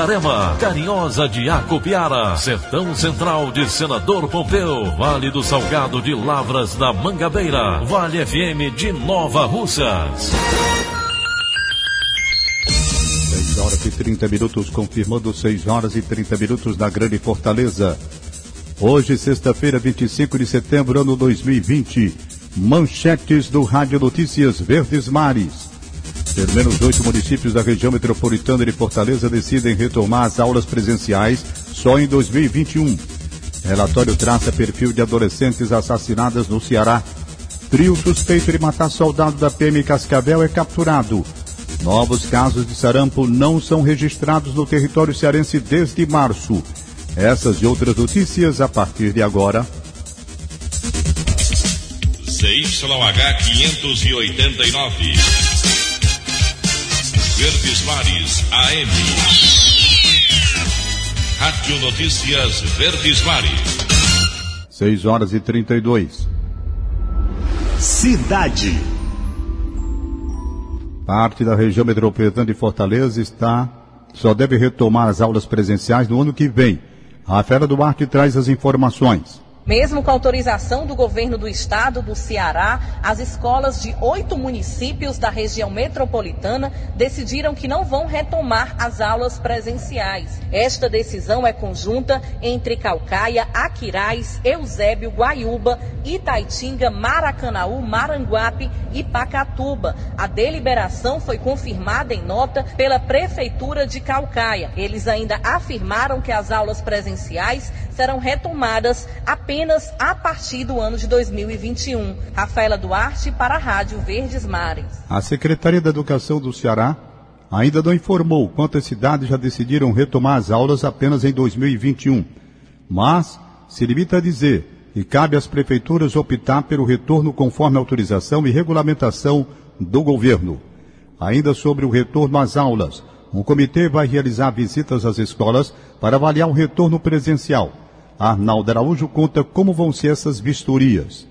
Itarema, Carinhosa de Acopiara, Sertão Central de Senador Pompeu, Vale do Salgado de Lavras da Mangabeira, Vale FM de Nova Russas. 6 horas e 30 minutos, confirmando 6 horas e 30 minutos na Grande Fortaleza. Hoje, sexta-feira, 25 de setembro, ano 2020. Manchetes do Rádio Notícias Verdes Mares. Pelo menos oito municípios da região metropolitana de Fortaleza decidem retomar as aulas presenciais só em 2021. Relatório traça perfil de adolescentes assassinadas no Ceará. Trio suspeito de matar soldado da PM Cascavel é capturado. Novos casos de sarampo não são registrados no território cearense desde março. Essas e outras notícias a partir de agora. CYH 589. Verdes Mares AM. Rádio Notícias Verdes Mares. 6 horas e 32. Cidade. Parte da região metropolitana de Fortaleza está só deve retomar as aulas presenciais no ano que vem. A Rafaela Duarte traz as informações. Mesmo com autorização do governo do estado do Ceará, as escolas de oito municípios da região metropolitana decidiram que não vão retomar as aulas presenciais. Esta decisão é conjunta entre Calcaia, Aquiraz, Eusébio, Guaiúba, Itaitinga, Maracanaú, Maranguape e Pacatuba. A deliberação foi confirmada em nota pela Prefeitura de Calcaia. Eles ainda afirmaram que as aulas presenciais serão retomadas apenas a partir do ano de 2021. Rafaela Duarte para a Rádio Verdes Mares. A Secretaria da Educação do Ceará ainda não informou quantas cidades já decidiram retomar as aulas apenas em 2021, mas se limita a dizer que cabe às prefeituras optar pelo retorno conforme autorização e regulamentação do governo. Ainda sobre o retorno às aulas, um comitê vai realizar visitas às escolas para avaliar o retorno presencial. Arnaldo Araújo conta como vão ser essas vistorias.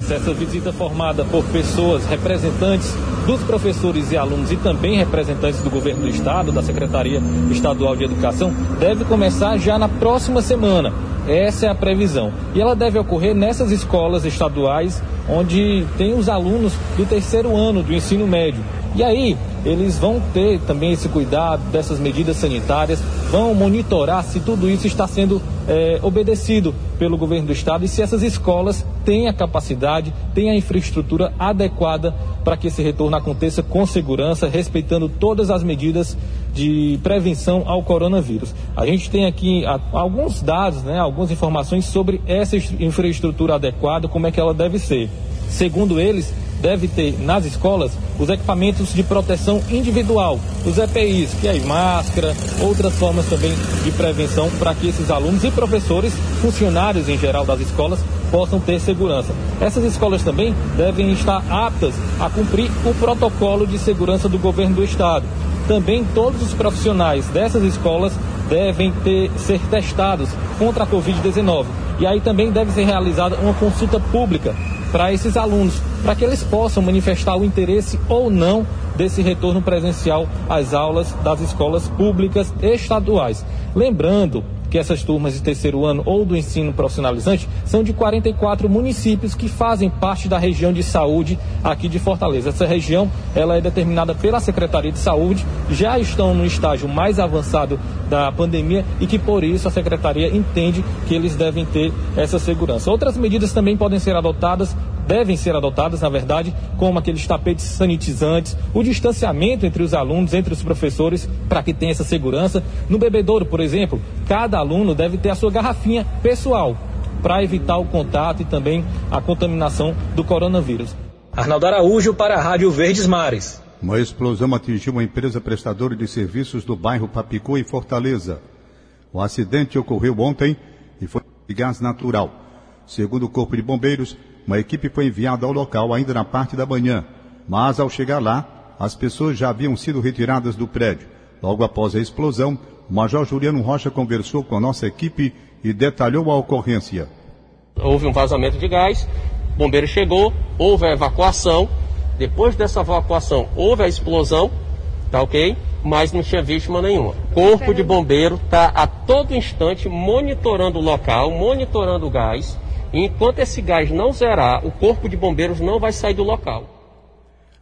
Essa visita formada por pessoas, representantes dos professores e alunos e também representantes do governo do estado, da Secretaria Estadual de Educação, deve começar já na próxima semana. Essa é a previsão. E ela deve ocorrer nessas escolas estaduais onde tem os alunos do terceiro ano do ensino médio. E aí, eles vão ter também esse cuidado dessas medidas sanitárias, vão monitorar se tudo isso está sendo é, obedecido pelo governo do estado e se essas escolas têm a capacidade, têm a infraestrutura adequada para que esse retorno aconteça com segurança, respeitando todas as medidas de prevenção ao coronavírus. A gente tem aqui alguns dados, né, algumas informações sobre essa infraestrutura adequada, como é que ela deve ser. Segundo eles, deve ter nas escolas os equipamentos de proteção individual, os EPIs, que é máscara, outras formas também de prevenção para que esses alunos e professores, funcionários em geral das escolas, possam ter segurança. Essas escolas também devem estar aptas a cumprir o protocolo de segurança do governo do estado. Também todos os profissionais dessas escolas devem ter, ser testados contra a Covid-19. E aí também deve ser realizada uma consulta pública para esses alunos, para que eles possam manifestar o interesse ou não desse retorno presencial às aulas das escolas públicas estaduais. Lembrando que essas turmas de terceiro ano ou do ensino profissionalizante são de 44 municípios que fazem parte da região de saúde aqui de Fortaleza. Essa região ela é determinada pela Secretaria de Saúde, já estão no estágio mais avançado da pandemia e que por isso a Secretaria entende que eles devem ter essa segurança. Outras medidas também podem ser adotadas devem ser adotadas, na verdade, como aqueles tapetes sanitizantes, o distanciamento entre os alunos, entre os professores, para que tenha essa segurança. No bebedouro, por exemplo, cada aluno deve ter a sua garrafinha pessoal para evitar o contato e também a contaminação do coronavírus. Arnaldo Araújo para a Rádio Verdes Mares. Uma explosão atingiu uma empresa prestadora de serviços do bairro Papicu, em Fortaleza. O acidente ocorreu ontem e foi de gás natural. Segundo o Corpo de Bombeiros, uma equipe foi enviada ao local ainda na parte da manhã, mas ao chegar lá, as pessoas já haviam sido retiradas do prédio. Logo após a explosão, o Major Juliano Rocha conversou com a nossa equipe e detalhou a ocorrência. Houve um vazamento de gás, o bombeiro chegou, houve a evacuação. Depois dessa evacuação, houve a explosão, tá ok? Mas não tinha vítima nenhuma. Corpo de bombeiro está a todo instante monitorando o local, monitorando o gás. Enquanto esse gás não zerar, o corpo de bombeiros não vai sair do local.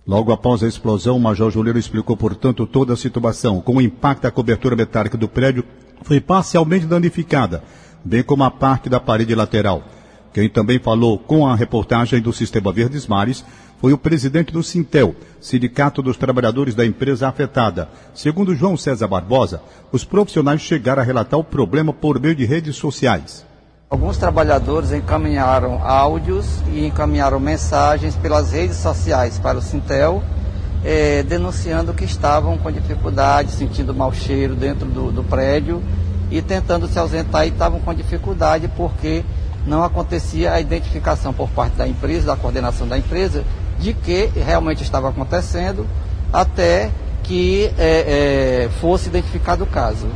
Logo após a explosão, o Major Juliano explicou, portanto, toda a situação. Com o impacto, a cobertura metálica do prédio foi parcialmente danificada, bem como a parte da parede lateral. Quem também falou com a reportagem do Sistema Verdes Mares foi o presidente do Sintel, Sindicato dos Trabalhadores da empresa afetada. Segundo João César Barbosa, os profissionais chegaram a relatar o problema por meio de redes sociais. Alguns trabalhadores encaminharam áudios e encaminharam mensagens pelas redes sociais para o Sintel, eh, denunciando que estavam com dificuldade, sentindo mau cheiro dentro do, do prédio e tentando se ausentar e estavam com dificuldade porque não acontecia a identificação por parte da empresa, da coordenação da empresa, de que realmente estava acontecendo até que é, é, fosse identificado o caso.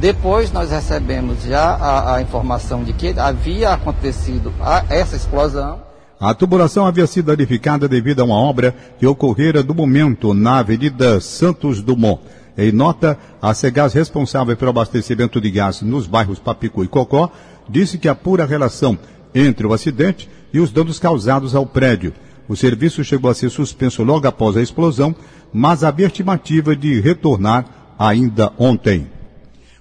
Depois nós recebemos já a, a informação de que havia acontecido a, essa explosão. A tubulação havia sido danificada devido a uma obra que ocorrera no momento na Avenida Santos Dumont. Em nota, a Cegás, responsável pelo abastecimento de gás nos bairros Papicu e Cocó, disse que a relação entre o acidente e os danos causados ao prédio. O serviço chegou a ser suspenso logo após a explosão, mas havia estimativa de retornar ainda ontem.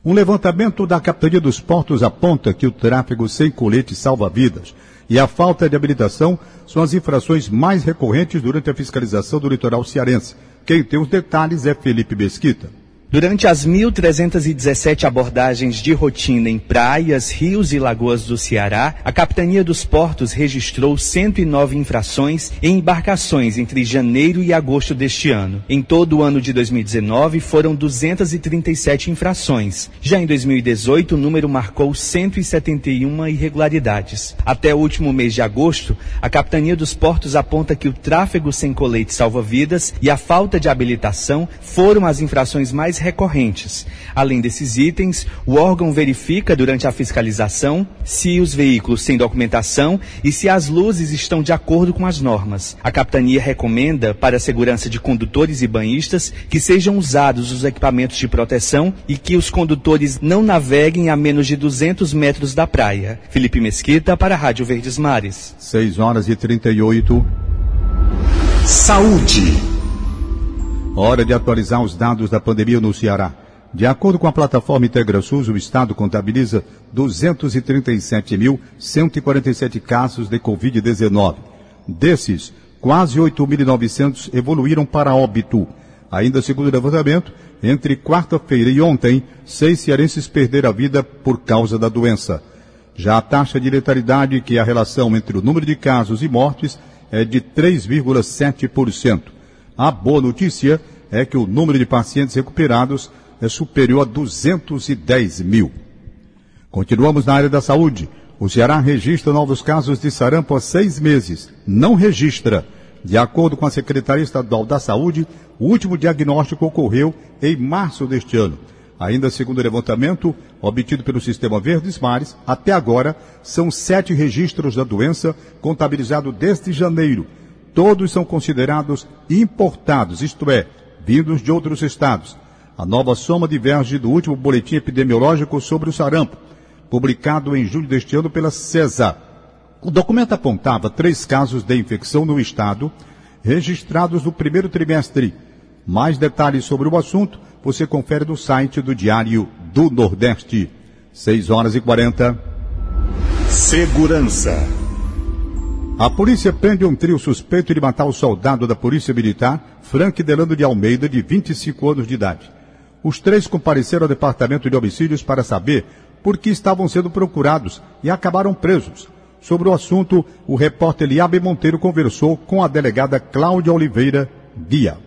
Um levantamento da Capitania dos Portos aponta que o tráfego sem colete salva vidas e a falta de habilitação são as infrações mais recorrentes durante a fiscalização do litoral cearense. Quem tem os detalhes é Felipe Mesquita. Durante as 1.317 abordagens de rotina em praias, rios e lagoas do Ceará, a Capitania dos Portos registrou 109 infrações em embarcações entre janeiro e agosto deste ano. Em todo o ano de 2019, foram 237 infrações. Já em 2018, o número marcou 171 irregularidades. Até o último mês de agosto, a Capitania dos Portos aponta que o tráfego sem colete salva-vidas e a falta de habilitação foram as infrações mais recorrentes. Além desses itens, o órgão verifica durante a fiscalização se os veículos têm documentação e se as luzes estão de acordo com as normas. A capitania recomenda, para a segurança de condutores e banhistas, que sejam usados os equipamentos de proteção e que os condutores não naveguem a menos de 200 metros da praia. Felipe Mesquita para a Rádio Verdes Mares. 6 horas e 38. Saúde. Hora de atualizar os dados da pandemia no Ceará. De acordo com a plataforma IntegraSUS, o Estado contabiliza 237.147 casos de Covid-19. Desses, quase 8.900 evoluíram para óbito. Ainda segundo o levantamento, entre quarta-feira e ontem, seis cearenses perderam a vida por causa da doença. Já a taxa de letalidade, que é a relação entre o número de casos e mortes, é de 3,7%. A boa notícia é que o número de pacientes recuperados é superior a 210 mil. Continuamos na área da saúde. O Ceará registra novos casos de sarampo há seis meses. Não registra. De acordo com a Secretaria Estadual da Saúde, o último diagnóstico ocorreu em março deste ano. Ainda segundo o levantamento obtido pelo Sistema Verdes Mares, até agora são sete registros da doença contabilizados desde janeiro, todos são considerados importados, isto é, vindos de outros estados. A nova soma diverge do último boletim epidemiológico sobre o sarampo, publicado em julho deste ano pela CESA. O documento apontava três casos de infecção no estado, registrados no primeiro trimestre. Mais detalhes sobre o assunto você confere no site do Diário do Nordeste. 6 horas e 40. Segurança. A polícia prende um trio suspeito de matar o soldado da Polícia Militar, Frank Delano de Almeida, de 25 anos de idade. Os três compareceram ao Departamento de Homicídios para saber por que estavam sendo procurados e acabaram presos. Sobre o assunto, o repórter Eliabe Monteiro conversou com a delegada Cláudia Oliveira Guia.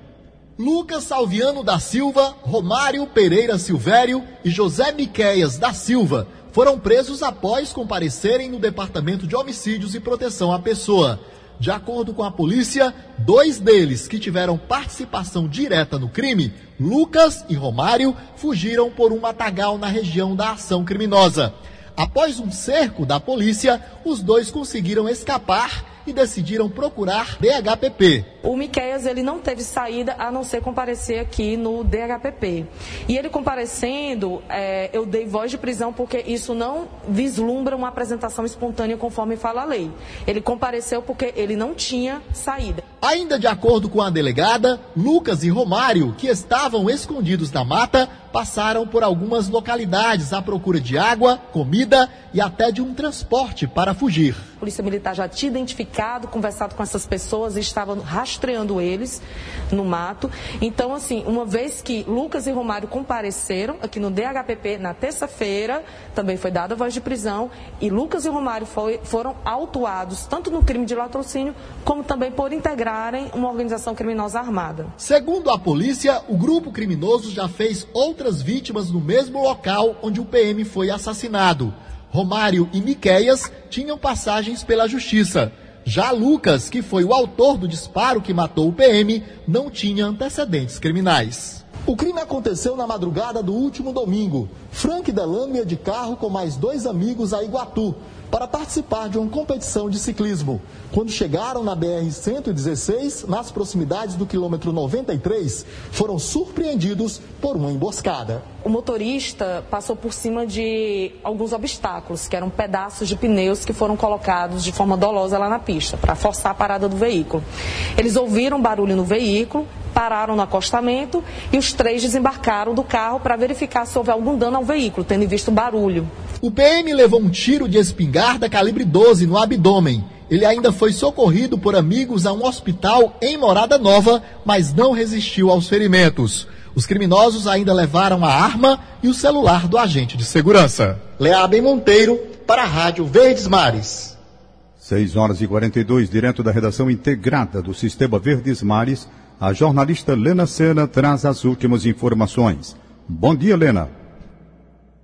Lucas Salviano da Silva, Romário Pereira Silvério e José Miqueias da Silva foram presos após comparecerem no Departamento de Homicídios e Proteção à Pessoa. De acordo com a polícia, dois deles que tiveram participação direta no crime, Lucas e Romário, fugiram por um matagal na região da ação criminosa. Após um cerco da polícia, os dois conseguiram escapar e decidiram procurar DHPP. O Miqueias ele não teve saída a não ser comparecer aqui no DHPP. E ele comparecendo, é, eu dei voz de prisão porque isso não vislumbra uma apresentação espontânea conforme fala a lei. Ele compareceu porque ele não tinha saída. Ainda de acordo com a delegada, Lucas e Romário, que estavam escondidos na mata, passaram por algumas localidades à procura de água, comida e até de um transporte para fugir. A Polícia Militar já tinha identificado, conversado com essas pessoas e estava rastreando eles no mato. Então, assim, uma vez que Lucas e Romário compareceram aqui no DHPP na terça-feira, também foi dada voz de prisão e Lucas e Romário foi, foram autuados tanto no crime de latrocínio como também por integrarem uma organização criminosa armada. Segundo a polícia, o grupo criminoso já fez outras vítimas no mesmo local onde o PM foi assassinado. Romário e Miqueias tinham passagens pela justiça. Já Lucas, que foi o autor do disparo que matou o PM, não tinha antecedentes criminais. O crime aconteceu na madrugada do último domingo. Frank Delano ia de carro com mais dois amigos a Iguatu para participar de uma competição de ciclismo. Quando chegaram na BR-116, nas proximidades do quilômetro 93, foram surpreendidos por uma emboscada. O motorista passou por cima de alguns obstáculos, que eram pedaços de pneus que foram colocados de forma dolosa lá na pista, para forçar a parada do veículo. Eles ouviram barulho no veículo, pararam no acostamento e os três desembarcaram do carro para verificar se houve algum dano ao veículo, tendo visto barulho. O PM levou um tiro de espingarda calibre 12 no abdômen. Ele ainda foi socorrido por amigos a um hospital em Morada Nova, mas não resistiu aos ferimentos. Os criminosos ainda levaram a arma e o celular do agente de segurança. Leabem Monteiro, para a Rádio Verdes Mares. 6 horas e 42, direto da redação integrada do Sistema Verdes Mares, a jornalista Lena Sena traz as últimas informações. Bom dia, Lena.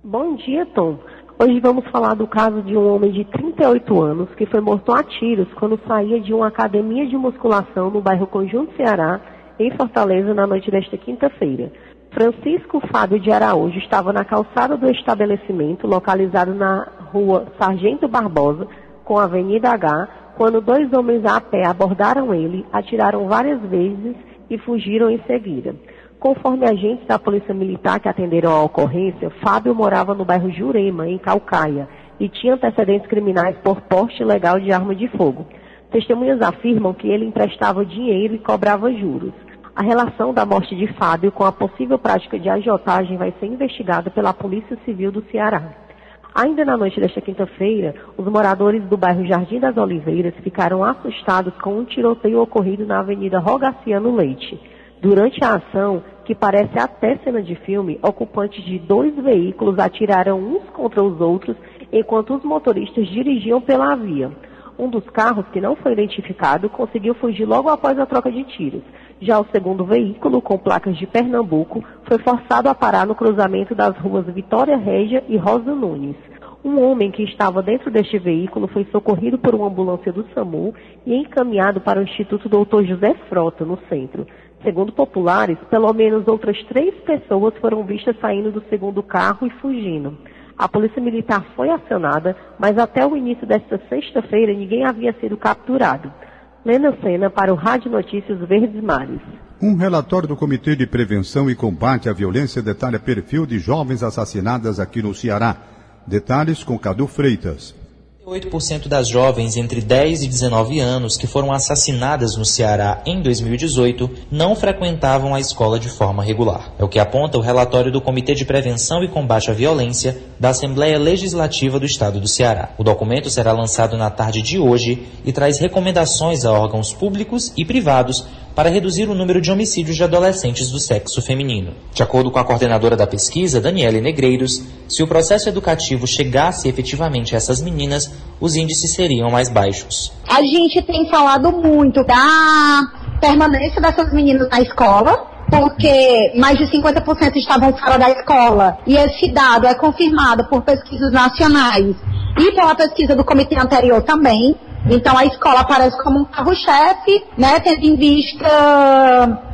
Bom dia, Tom. Hoje vamos falar do caso de um homem de 38 anos que foi morto a tiros quando saía de uma academia de musculação no bairro Conjunto Ceará, em Fortaleza, na noite desta quinta-feira. Francisco Fábio de Araújo estava na calçada do estabelecimento, localizado na rua Sargento Barbosa, com a Avenida H, quando dois homens a pé abordaram ele, atiraram várias vezes e fugiram em seguida. Conforme agentes da Polícia Militar que atenderam a ocorrência, Fábio morava no bairro Jurema, em Calcaia, e tinha antecedentes criminais por porte ilegal de arma de fogo. Testemunhas afirmam que ele emprestava dinheiro e cobrava juros. A relação da morte de Fábio com a possível prática de agiotagem vai ser investigada pela Polícia Civil do Ceará. Ainda na noite desta quinta-feira, os moradores do bairro Jardim das Oliveiras ficaram assustados com um tiroteio ocorrido na Avenida Rogaciano Leite. Durante a ação, que parece até cena de filme, ocupantes de dois veículos atiraram uns contra os outros enquanto os motoristas dirigiam pela via. Um dos carros, que não foi identificado, conseguiu fugir logo após a troca de tiros. Já o segundo veículo, com placas de Pernambuco, foi forçado a parar no cruzamento das ruas Vitória Régia e Rosa Nunes. Um homem que estava dentro deste veículo foi socorrido por uma ambulância do SAMU e encaminhado para o Instituto Dr. José Frota, no centro. Segundo populares, pelo menos outras três pessoas foram vistas saindo do segundo carro e fugindo. A polícia militar foi acionada, mas até o início desta sexta-feira ninguém havia sido capturado. Lena Sena para o Rádio Notícias Verdes Mares. Um relatório do Comitê de Prevenção e Combate à Violência detalha perfil de jovens assassinadas aqui no Ceará. Detalhes com Cadu Freitas. 8% das jovens entre 10 e 19 anos que foram assassinadas no Ceará em 2018 não frequentavam a escola de forma regular. É o que aponta o relatório do Comitê de Prevenção e Combate à Violência da Assembleia Legislativa do Estado do Ceará. O documento será lançado na tarde de hoje e traz recomendações a órgãos públicos e privados para reduzir o número de homicídios de adolescentes do sexo feminino. De acordo com a coordenadora da pesquisa, Daniele Negreiros, se o processo educativo chegasse efetivamente a essas meninas, os índices seriam mais baixos. A gente tem falado muito da permanência dessas meninas na escola, porque mais de 50% estavam fora da escola. E esse dado é confirmado por pesquisas nacionais e pela pesquisa do comitê anterior também. Então a escola aparece como um carro-chefe, né, tendo em vista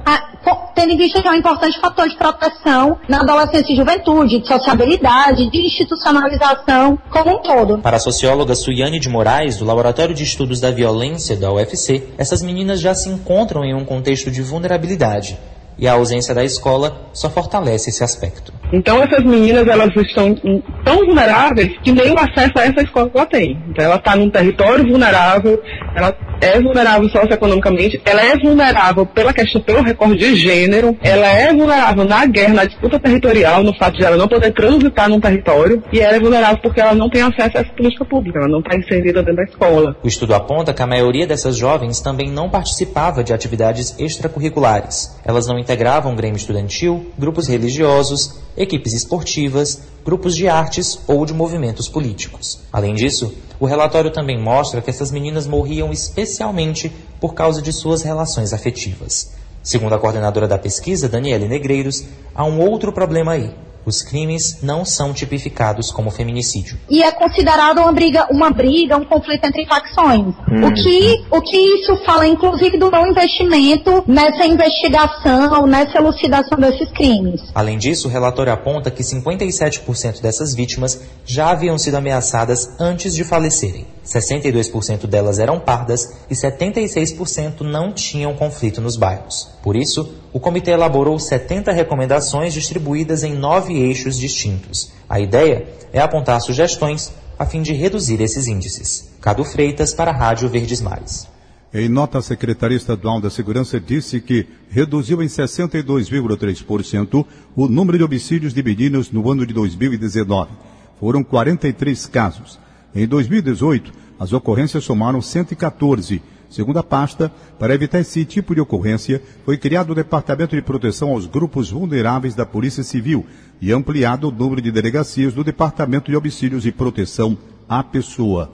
a, tendo em vista que é um importante fator de proteção na adolescência e juventude, de sociabilidade, de institucionalização como um todo. Para a socióloga Suiane de Moraes, do Laboratório de Estudos da Violência da UFC, essas meninas já se encontram em um contexto de vulnerabilidade e a ausência da escola só fortalece esse aspecto. Então essas meninas elas estão tão vulneráveis que nem o acesso a essa escola ela tem. Então ela está num território vulnerável, ela é vulnerável socioeconomicamente, ela é vulnerável pela questão pelo recorde de gênero, ela é vulnerável na guerra, na disputa territorial, no fato de ela não poder transitar num território, e ela é vulnerável porque ela não tem acesso a essa política pública, ela não está inserida dentro da escola. O estudo aponta que a maioria dessas jovens também não participava de atividades extracurriculares. Elas não integravam grêmio estudantil, grupos religiosos, equipes esportivas, grupos de artes ou de movimentos políticos. Além disso, o relatório também mostra que essas meninas morriam especialmente por causa de suas relações afetivas. Segundo a coordenadora da pesquisa, Daniele Negreiros, há um outro problema aí os crimes não são tipificados como feminicídio. E é considerado uma briga, uma briga, um conflito entre facções. Hum. O, que, o que isso fala, inclusive, do não investimento nessa investigação, nessa elucidação desses crimes. Além disso, o relatório aponta que 57% dessas vítimas já haviam sido ameaçadas antes de falecerem. 62% delas eram pardas e 76% não tinham conflito nos bairros. Por isso, o comitê elaborou 70 recomendações distribuídas em nove eixos distintos. A ideia é apontar sugestões a fim de reduzir esses índices. Cado Freitas para a Rádio Verdes Mares. Em nota, a Secretaria Estadual da Segurança disse que reduziu em 62,3% o número de homicídios de meninos no ano de 2019. Foram 43 casos. Em 2018, as ocorrências somaram 114. Segundo a pasta, para evitar esse tipo de ocorrência, foi criado o Departamento de Proteção aos Grupos Vulneráveis da Polícia Civil e ampliado o número de delegacias do Departamento de Homicídios e Proteção à Pessoa.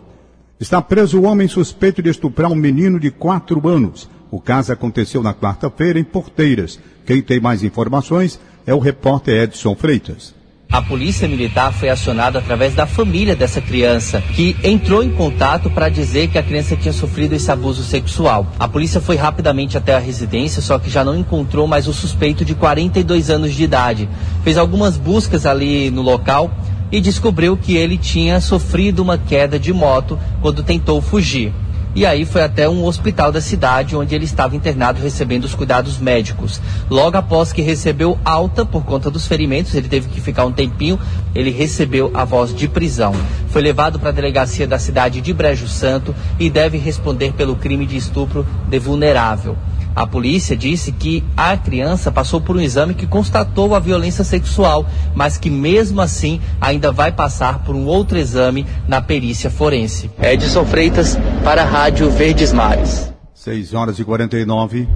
Está preso o homem suspeito de estuprar um menino de quatro anos. O caso aconteceu na quarta-feira em Porteiras. Quem tem mais informações é o repórter Edson Freitas. A polícia militar foi acionada através da família dessa criança, que entrou em contato para dizer que a criança tinha sofrido esse abuso sexual. A polícia foi rapidamente até a residência, só que já não encontrou mais o suspeito de 42 anos de idade. Fez algumas buscas ali no local e descobriu que ele tinha sofrido uma queda de moto quando tentou fugir e aí foi até um hospital da cidade onde ele estava internado recebendo os cuidados médicos. Logo após que recebeu alta por conta dos ferimentos, ele teve que ficar um tempinho, ele recebeu a voz de prisão. Foi levado para a delegacia da cidade de Brejo Santo e deve responder pelo crime de estupro de vulnerável. A polícia disse que a criança passou por um exame que constatou a violência sexual, mas que mesmo assim ainda vai passar por um outro exame na perícia forense. Edson Freitas para a Rádio Verdes Mares. 6 horas e 49.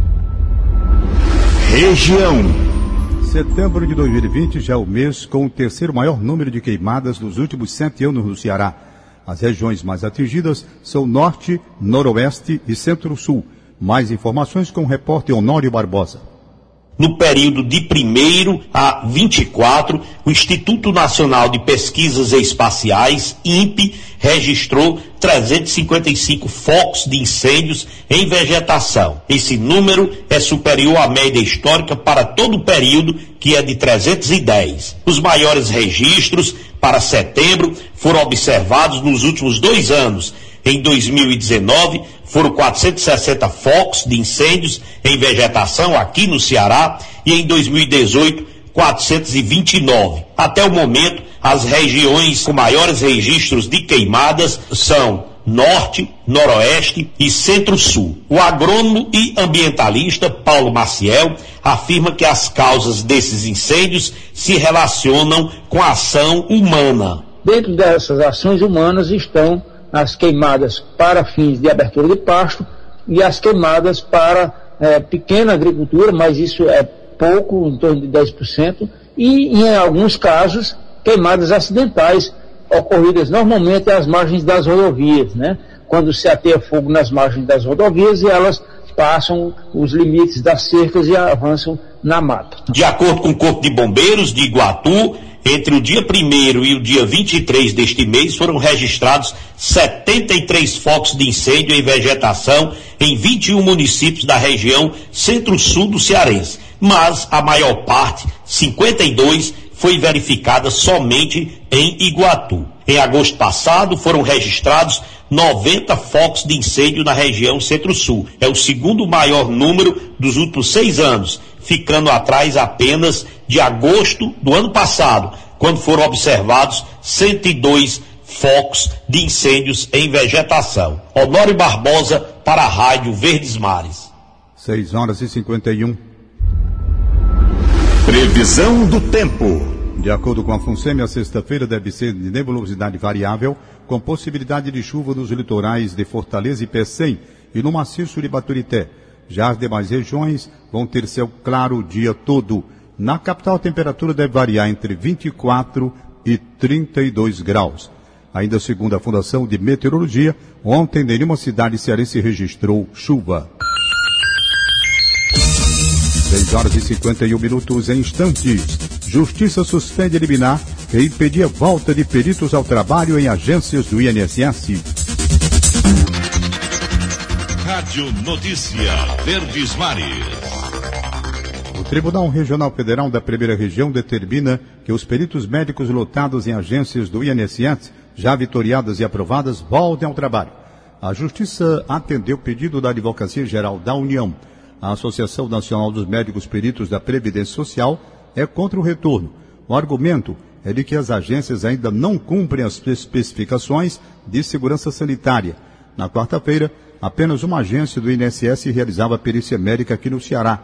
Região. Setembro de 2020 já é o mês com o terceiro maior número de queimadas nos últimos sete anos no Ceará. As regiões mais atingidas são Norte, Noroeste e Centro-Sul mais informações com o repórter Honório Barbosa. No período de 1 a 24, o Instituto Nacional de Pesquisas Espaciais, INPE, registrou 355 focos de incêndios em vegetação. Esse número é superior à média histórica para todo o período, que é de 310. Os maiores registros para setembro foram observados nos últimos dois anos. Em 2019, foram 460 focos de incêndios em vegetação aqui no Ceará e em 2018 429. Até o momento, as regiões com maiores registros de queimadas são Norte, Noroeste e Centro-Sul. O agrônomo e ambientalista Paulo Maciel afirma que as causas desses incêndios se relacionam com a ação humana. Dentro dessas ações humanas estão as queimadas para fins de abertura de pasto e as queimadas para é, pequena agricultura, mas isso é pouco, em torno de 10%, e em alguns casos queimadas acidentais ocorridas normalmente às margens das rodovias, né? Quando se ateia fogo nas margens das rodovias e elas passam os limites das cercas e avançam na mata. De acordo com o Corpo de Bombeiros de Iguatu, entre o dia 1 e o dia 23 deste mês foram registrados 73 focos de incêndio em vegetação em 21 municípios da região centro-sul do Cearense, mas a maior parte, 52, foi verificada somente em Iguatu. Em agosto passado foram registrados 90 focos de incêndio na região centro-sul. É o segundo maior número dos últimos seis anos, ficando atrás apenas de agosto do ano passado, quando foram observados 102 focos de incêndios em vegetação. Honório Barbosa para a Rádio Verdes Mares. 6 horas e 51. Previsão do tempo. De acordo com a FUNSEMI, a sexta-feira deve ser de nebulosidade variável, com possibilidade de chuva nos litorais de Fortaleza e Pecém e no maciço de Baturité. Já as demais regiões vão ter céu claro o dia todo. Na capital, a temperatura deve variar entre 24 e 32 graus. Ainda segundo a Fundação de Meteorologia, ontem nenhuma cidade cearense registrou chuva. 6 horas e 51 minutos em instantes. Justiça suspende liminar que impedia volta de peritos ao trabalho em agências do INSS. Rádio Notícia Verdes Mares. O Tribunal Regional Federal da Primeira Região determina que os peritos médicos lotados em agências do INSS, já vitoriadas e aprovadas, voltem ao trabalho. A Justiça atendeu o pedido da Advocacia Geral da União. A Associação Nacional dos Médicos Peritos da Previdência Social é contra o retorno. O argumento é de que as agências ainda não cumprem as especificações de segurança sanitária. Na quarta-feira, apenas uma agência do INSS realizava perícia médica aqui no Ceará.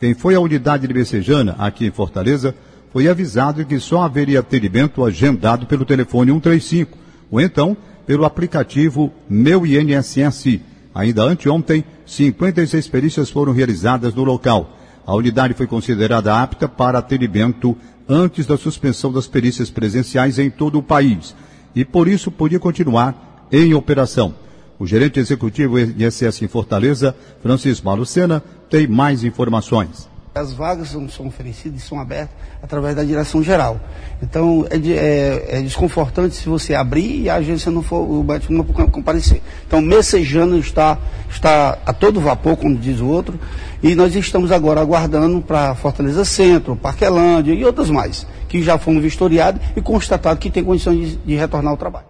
Quem foi à unidade de Messejana, aqui em Fortaleza, foi avisado que só haveria atendimento agendado pelo telefone 135, ou então pelo aplicativo Meu INSS. Ainda anteontem, 56 perícias foram realizadas no local. A unidade foi considerada apta para atendimento antes da suspensão das perícias presenciais em todo o país e por isso podia continuar em operação. O gerente executivo INSS em Fortaleza, Francisco Malucena, tem mais informações. As vagas são, são oferecidas e são abertas através da direção geral. Então é, é, é, desconfortante se você abrir e a agência não for, o médico não comparecer. Então Messejano está, está a todo vapor, como diz o outro, e nós estamos agora aguardando para Fortaleza Centro, Parquelândia e outras mais, que já foram vistoriadas e constatado que tem condições de, de retornar ao trabalho.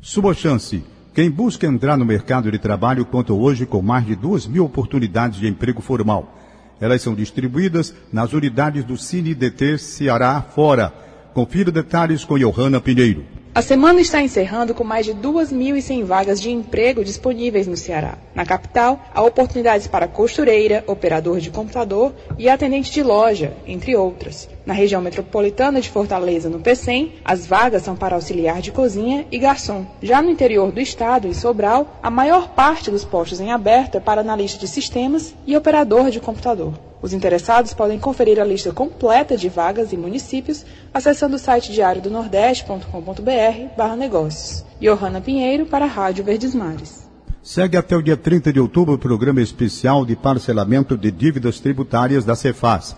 Suba chance. Quem busca entrar no mercado de trabalho conta hoje com mais de duas mil oportunidades de emprego formal. Elas são distribuídas nas unidades do Cine DT Ceará Fora. Confira detalhes com Johanna Pinheiro. A semana está encerrando com mais de 2.100 vagas de emprego disponíveis no Ceará. Na capital, há oportunidades para costureira, operador de computador e atendente de loja, entre outras. Na região metropolitana de Fortaleza, no PECEM, as vagas são para auxiliar de cozinha e garçom. Já no interior do estado, em Sobral, a maior parte dos postos em aberto é para analista de sistemas e operador de computador. Os interessados podem conferir a lista completa de vagas e municípios acessando o site diariodonordeste.com.br negócios. Johanna Pinheiro para a Rádio Verdes Mares. Segue até o dia 30 de outubro o programa especial de parcelamento de dívidas tributárias da Cefaz.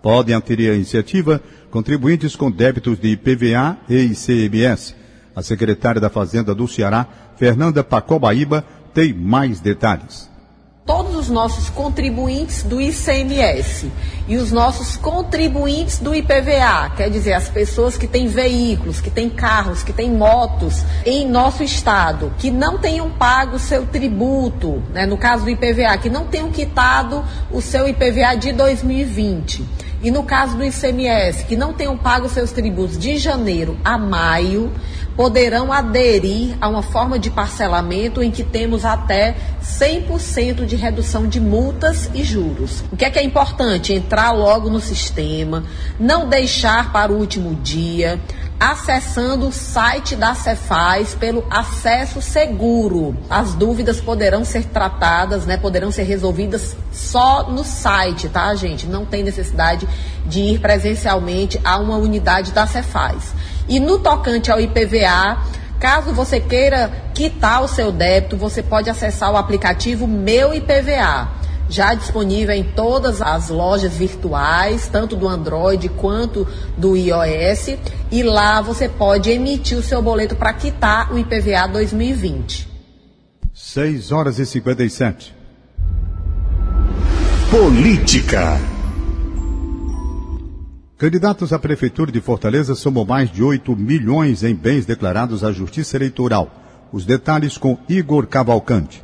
Podem adquirir a iniciativa contribuintes com débitos de IPVA e ICMS. A secretária da Fazenda do Ceará, Fernanda Pacobaíba, tem mais detalhes todos os nossos contribuintes do ICMS e os nossos contribuintes do IPVA, quer dizer, as pessoas que têm veículos, que têm carros, que têm motos em nosso estado, que não tenham pago o seu tributo, né, no caso do IPVA, que não tenham quitado o seu IPVA de 2020 e no caso do ICMS, que não tenham pago seus tributos de janeiro a maio, poderão aderir a uma forma de parcelamento em que temos até 100% de redução de multas e juros. O que é que é importante? Entrar logo no sistema, não deixar para o último dia, acessando o site da Cefaz pelo acesso seguro. As dúvidas poderão ser tratadas, né, poderão ser resolvidas só no site, tá, gente? Não tem necessidade de ir presencialmente a uma unidade da Cefaz. E no tocante ao IPVA, Caso você queira quitar o seu débito, você pode acessar o aplicativo Meu IPVA já disponível em todas as lojas virtuais, tanto do Android quanto do iOS, e lá você pode emitir o seu boleto para quitar o IPVA 2020. 6 horas e 57. Política. Candidatos à Prefeitura de Fortaleza somam mais de 8 milhões em bens declarados à Justiça Eleitoral. Os detalhes com Igor Cavalcante.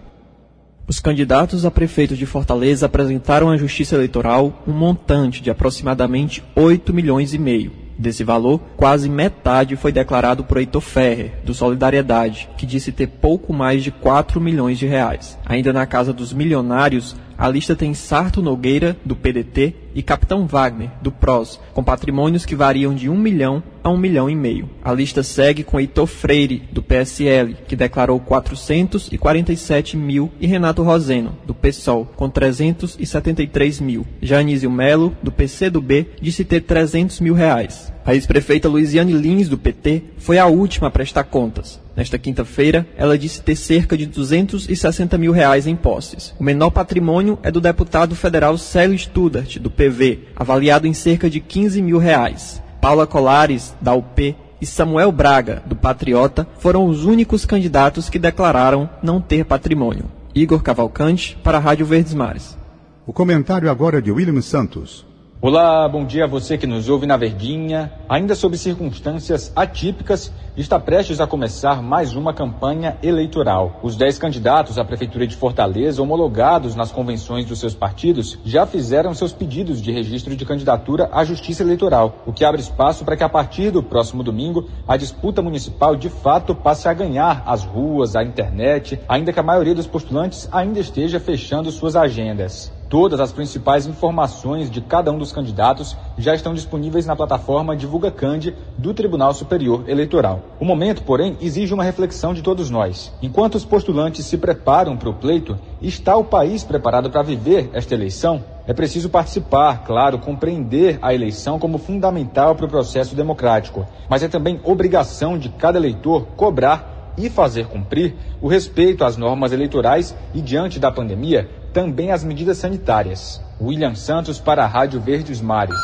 Os candidatos a prefeito de Fortaleza apresentaram à Justiça Eleitoral um montante de aproximadamente 8 milhões e meio. Desse valor, quase metade foi declarado por Heitor Ferrer, do Solidariedade, que disse ter pouco mais de 4 milhões de reais. Ainda na casa dos milionários, a lista tem Sarto Nogueira, do PDT, e Capitão Wagner, do PROS, com patrimônios que variam de 1 milhão a 1 milhão e meio. A lista segue com Heitor Freire, do PSL, que declarou 447 mil, e Renato Roseno, do PSOL, com 373 mil. Janísio Melo, do PCdoB, disse ter 300 mil reais. A ex-prefeita Luiziane Lins, do PT, foi a última a prestar contas. Nesta quinta-feira, ela disse ter cerca de 260 mil reais em posses. O menor patrimônio é do deputado federal Célio Studart, do PV, avaliado em cerca de 15 mil reais. Paula Colares, da UP, e Samuel Braga, do Patriota, foram os únicos candidatos que declararam não ter patrimônio. Igor Cavalcante, para a Rádio Verdes Mares. O comentário agora é de William Santos. Olá, bom dia a você que nos ouve na Verdinha. Ainda sob circunstâncias atípicas, está prestes a começar mais uma campanha eleitoral. Os dez candidatos à Prefeitura de Fortaleza, homologados nas convenções dos seus partidos, já fizeram seus pedidos de registro de candidatura à Justiça Eleitoral, o que abre espaço para que a partir do próximo domingo a disputa municipal de fato passe a ganhar as ruas, a internet, ainda que a maioria dos postulantes ainda esteja fechando suas agendas. Todas as principais informações de cada um dos candidatos já estão disponíveis na plataforma Divulga Cande do Tribunal Superior Eleitoral. O momento, porém, exige uma reflexão de todos nós. Enquanto os postulantes se preparam para o pleito, está o país preparado para viver esta eleição? É preciso participar, claro, compreender a eleição como fundamental para o processo democrático, mas é também obrigação de cada eleitor cobrar e fazer cumprir o respeito às normas eleitorais e, diante da pandemia, também as medidas sanitárias. William Santos para a Rádio Verdes Mares.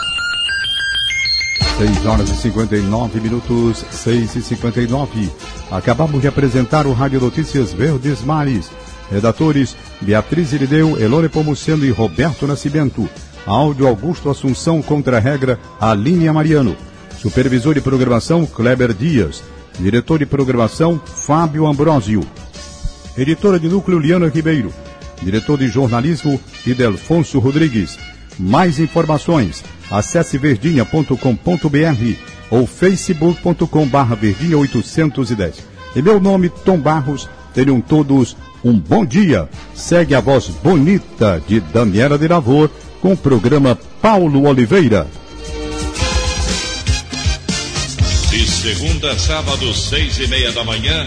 6 horas e 59 minutos, 6 e 59. Acabamos de apresentar o Rádio Notícias Verdes Mares. Redatores Beatriz Irideu, Elore Pomuceno e Roberto Nascimento. Áudio Augusto Assunção contra a regra Aline Mariano. Supervisor de programação Kleber Dias. Diretor de programação Fábio Ambrosio. Editora de núcleo Liana Ribeiro. Diretor de jornalismo Idelfonso Rodrigues. Mais informações, acesse verdinha.com.br ou facebook.com barra verdinha 810. Em meu nome, Tom Barros, tenham todos um bom dia. Segue a voz bonita de Daniela de Lavor com o programa Paulo Oliveira. De segunda a sábado, seis e meia da manhã,